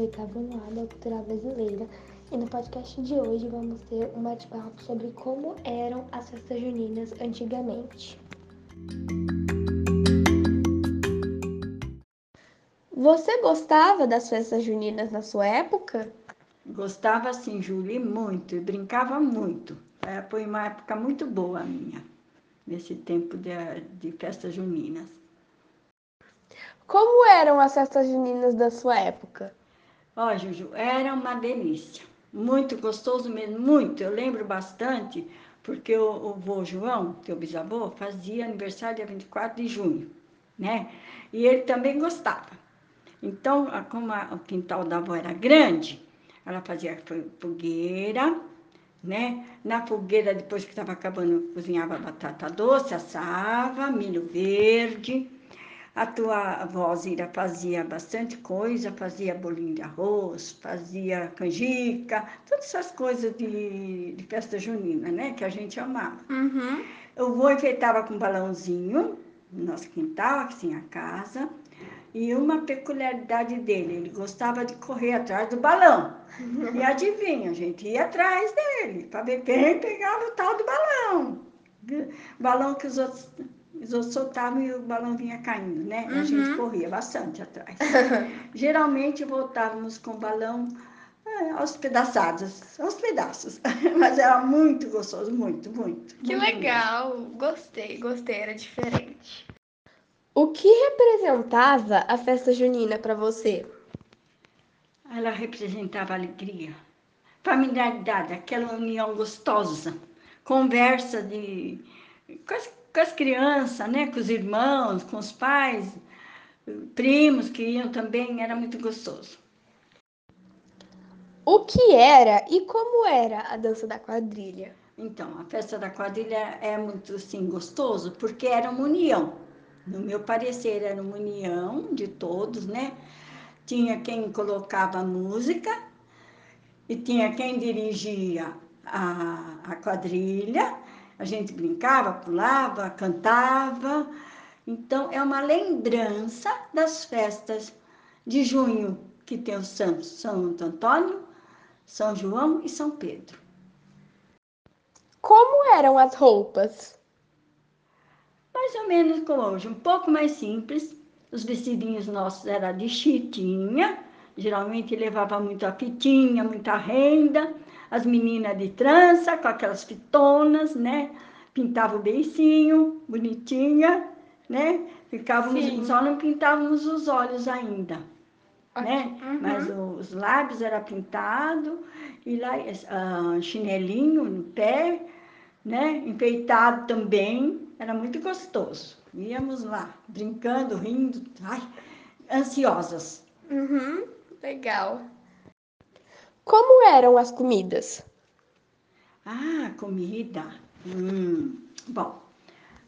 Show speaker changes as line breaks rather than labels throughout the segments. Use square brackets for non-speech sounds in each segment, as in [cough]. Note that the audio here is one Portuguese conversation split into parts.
ano da cultura brasileira e no podcast de hoje vamos ter um bate-papo sobre como eram as festas juninas antigamente. Você gostava das festas juninas na sua época?
Gostava sim, Julie, muito, e brincava muito. É, foi uma época muito boa a minha, nesse tempo de, de festas juninas.
Como eram as festas juninas da sua época?
Ó, Juju, era uma delícia. Muito gostoso mesmo, muito. Eu lembro bastante, porque o, o vô João, teu bisavô, fazia aniversário dia 24 de junho, né? E ele também gostava. Então, como a, o quintal da avó era grande, ela fazia fogueira, né? Na fogueira, depois que estava acabando, cozinhava batata doce, assava, milho verde, a tua avó Zira fazia bastante coisa, fazia bolinho de arroz, fazia canjica, todas essas coisas de, de festa junina, né? Que a gente amava.
Uhum.
O vô enfeitava com um balãozinho no nosso quintal, assim, a casa. E uma peculiaridade dele, ele gostava de correr atrás do balão. E [laughs] adivinha, a gente ia atrás dele, para ver quem pegava o tal do balão. Balão que os outros os outros soltavam e o balão vinha caindo, né? Uhum. A gente corria bastante atrás. [laughs] Geralmente voltávamos com o balão é, aos pedaçados, aos pedaços. [laughs] Mas era muito gostoso, muito, muito.
Que
muito
legal! Mesmo. Gostei, gostei, era diferente. O que representava a festa junina para você?
Ela representava alegria, familiaridade, aquela união gostosa, conversa de com as crianças, né? com os irmãos, com os pais, primos que iam também, era muito gostoso.
O que era e como era a dança da quadrilha?
Então, a festa da quadrilha é muito assim gostoso porque era uma união. No meu parecer, era uma união de todos, né? Tinha quem colocava música e tinha quem dirigia a, a quadrilha a gente brincava, pulava, cantava. Então, é uma lembrança das festas de junho, que tem os santos São Antônio, São João e São Pedro.
Como eram as roupas?
Mais ou menos como hoje, um pouco mais simples. Os vestidinhos nossos eram de chitinha, geralmente levava muita fitinha, muita renda as meninas de trança, com aquelas fitonas, né? Pintava o beicinho, bonitinha, né? Ficávamos, Sim. só não pintávamos os olhos ainda, okay. né? Uhum. Mas os lábios era pintado, e lá uh, chinelinho no pé, né? Enfeitado também, era muito gostoso. Íamos lá, brincando, rindo, ai, ansiosas.
Uhum. Legal. Como eram as comidas?
Ah, comida. Hum, bom,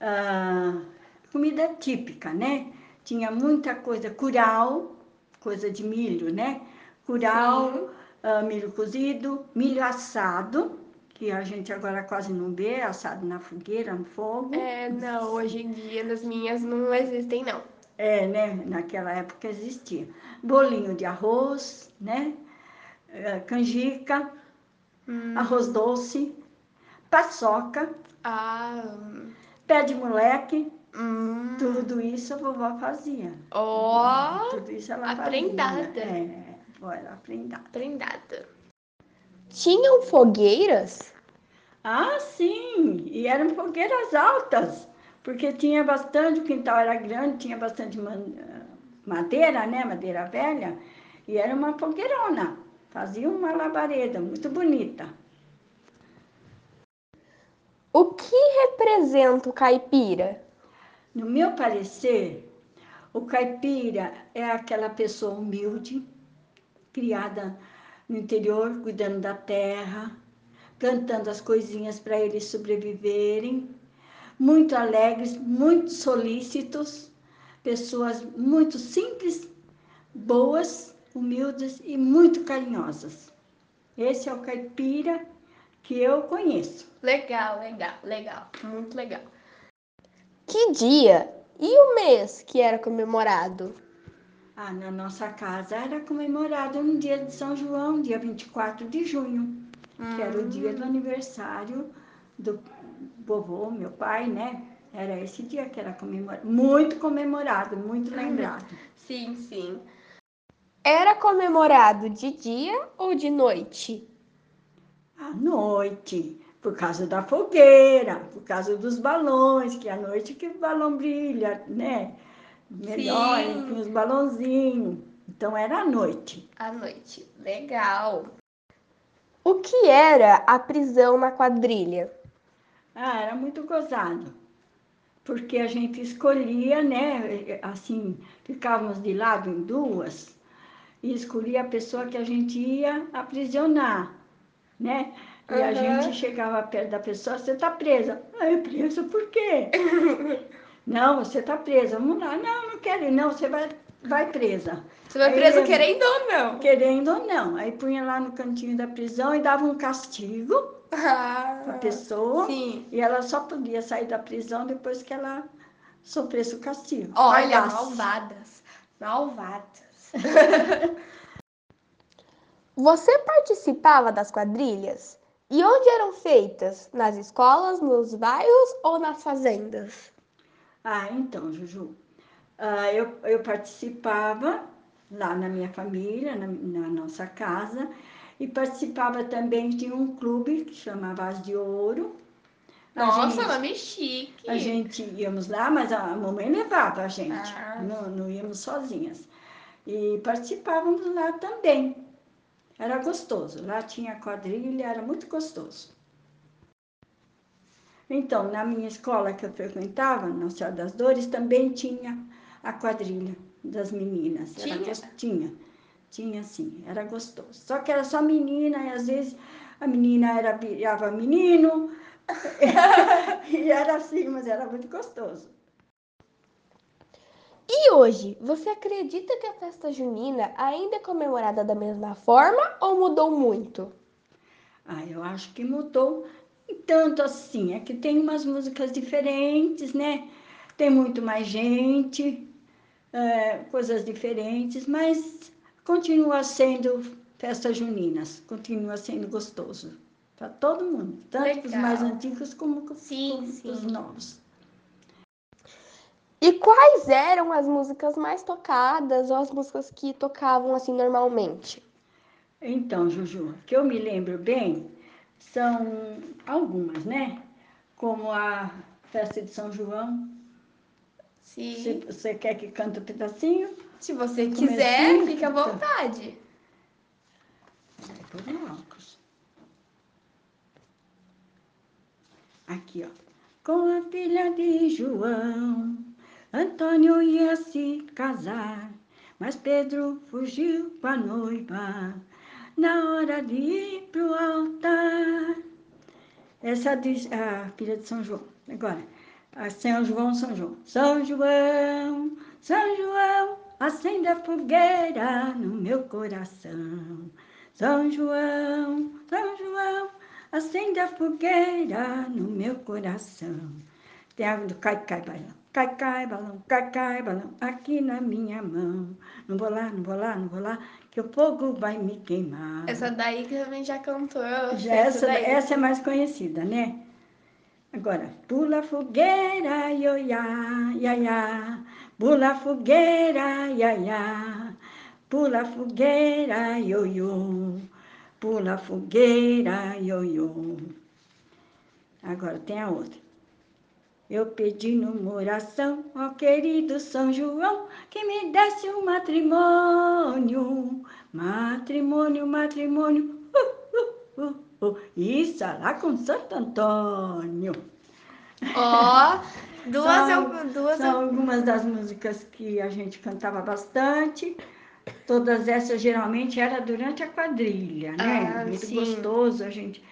uh, comida típica, né? Tinha muita coisa, curau, coisa de milho, né? Curau, uh, milho cozido, milho assado, que a gente agora quase não vê, assado na fogueira, no fogo.
É, não, hoje em dia nas minhas não existem, não.
É, né? Naquela época existia. Bolinho de arroz, né? É, canjica, hum. arroz doce, paçoca,
ah.
pé de moleque.
Hum.
Tudo isso a vovó fazia.
Ó!
Oh, tudo isso ela
aprendada.
fazia. É, vovó era aprendada.
Aprendada. Tinham fogueiras?
Ah, sim! E eram fogueiras altas, porque tinha bastante, o quintal era grande, tinha bastante madeira, né? Madeira velha, e era uma fogueirona. Fazia uma labareda muito bonita.
O que representa o caipira?
No meu parecer, o caipira é aquela pessoa humilde, criada no interior, cuidando da terra, plantando as coisinhas para eles sobreviverem, muito alegres, muito solícitos, pessoas muito simples, boas humildes e muito carinhosas. Esse é o caipira que eu conheço.
Legal, legal, legal, muito legal. Que dia e o mês que era comemorado?
Ah, na nossa casa era comemorado no dia de São João, dia 24 de junho, que era o dia do
Hum.
aniversário do vovô, meu pai, né? Era esse dia que era comemorado, muito comemorado, muito lembrado.
Sim, sim. Era comemorado de dia ou de noite?
À noite, por causa da fogueira, por causa dos balões, que à noite que o balão brilha, né? Melhor, com os balãozinhos. Então era à noite.
À noite. Legal. O que era a prisão na quadrilha?
Ah, era muito gozado. Porque a gente escolhia, né? Assim, ficávamos de lado em duas e escolhia a pessoa que a gente ia aprisionar, né? E a
Aham.
gente chegava perto da pessoa, você tá presa. Ah, é presa por quê? [laughs] não, você tá presa. Vamos lá. Não, não quero ir. Não, você vai, vai presa.
Você vai
Aí
preso
eu-
querendo ou não?
Querendo ou não. Aí punha lá no cantinho da prisão e dava um castigo
Ah,
pra pessoa.
sim.
E ela só podia sair da prisão depois que ela sofresse o castigo.
Olha,
Pagasse.
malvadas. Malvadas. [laughs] Você participava das quadrilhas? E onde eram feitas? Nas escolas, nos bairros ou nas fazendas?
Ah, então, Juju, ah, eu, eu participava lá na minha família, na, na nossa casa, e participava também de um clube que chamava As de Ouro. A gente-
nome chique.
A gente íamos lá, mas a mamãe levava a gente,
Ah.
não, não íamos sozinhas. E participávamos lá também. Era gostoso, lá tinha quadrilha, era muito gostoso. Então, na minha escola que eu frequentava, Nossa Senhora das Dores, também tinha a quadrilha das meninas. Era
Tinha?
gos- tinha, tinha sim, era gostoso. Só que era só menina e às vezes a menina era virava menino, [laughs] e era assim, mas era muito gostoso.
E hoje, você acredita que a festa junina ainda é comemorada da mesma forma ou mudou muito?
Ah, eu acho que mudou tanto assim. É que tem umas músicas diferentes, né? Tem muito mais gente, é, coisas diferentes, mas continua sendo festas juninas, continua sendo gostoso para todo mundo, tanto para os mais
Legal.
antigos como
Sim,
os
sim.
novos.
E quais eram as músicas mais tocadas ou as músicas que tocavam assim normalmente?
Então, Juju, que eu me lembro bem, são algumas, né? Como a festa de São João. Se você quer que cante um pedacinho,
Se você quiser, fique à vontade.
No óculos. Aqui, ó. Com a filha de João, Antônio ia se casar, mas Pedro fugiu com a noiva na hora de ir pro altar. Essa diz a filha de São João. Agora, a São João, São João. São João, São João, acende a fogueira no meu coração. São João, São João, acende a fogueira no meu coração. Tem a do cai, cai, balão. Cai, cai, balão, cai, cai, balão, aqui na minha mão. Não vou lá, não vou lá, não vou lá, que o fogo vai me queimar.
Essa daí que também já cantou.
Já essa,
daí.
essa é mais conhecida, né? Agora, pula fogueira, ioiá, iaiá. Pula fogueira, iaiá. Pula fogueira, ioiô. Pula fogueira, ioiô. Agora tem a outra. Eu pedi numa oração ao querido São João que me desse um matrimônio. Matrimônio, matrimônio. Uh, uh, uh. Isso, lá com Santo Antônio.
Ó, [laughs] duas
São-
duas
São algumas das músicas que a gente cantava bastante. Todas essas geralmente era durante a quadrilha, né?
Ah,
Muito
sim.
gostoso. A gente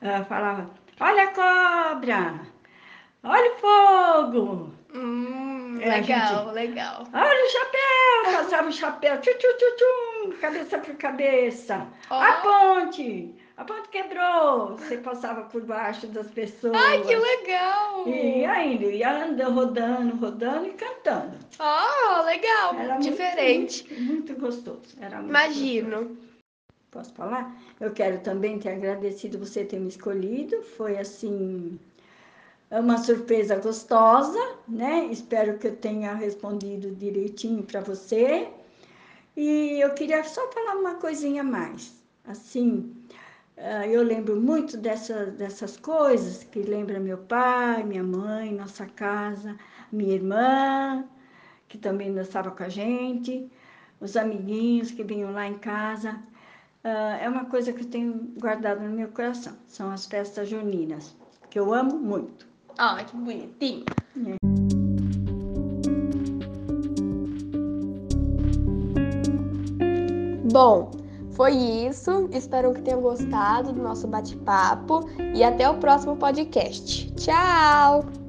ah, falava: Olha a cobra! Olha o fogo!
Hum,
É,
legal, legal.
Olha o chapéu! Passava o chapéu, tchum, tchum, tchum, tchum, cabeça por cabeça.
Ó.
A ponte! A ponte quebrou. Você passava por baixo das pessoas.
Ai, que legal!
E ainda, ia andando, rodando, rodando e cantando.
Oh, legal!
Era
Diferente.
Muito, muito, gostoso. Era muito
Imagino.
gostoso. Posso falar? Eu quero também ter agradecido você ter me escolhido. Foi assim uma surpresa gostosa, né? Espero que eu tenha respondido direitinho para você. E eu queria só falar uma coisinha mais. Assim, eu lembro muito dessa, dessas coisas que lembra meu pai, minha mãe, nossa casa, minha irmã, que também dançava com a gente, os amiguinhos que vinham lá em casa. Ah, é uma coisa que eu tenho guardado no meu coração. São as festas juninas, que eu amo muito.
Ah, que bonitinho.
É.
Bom, foi isso. Espero que tenham gostado do nosso bate-papo e até o próximo podcast. Tchau!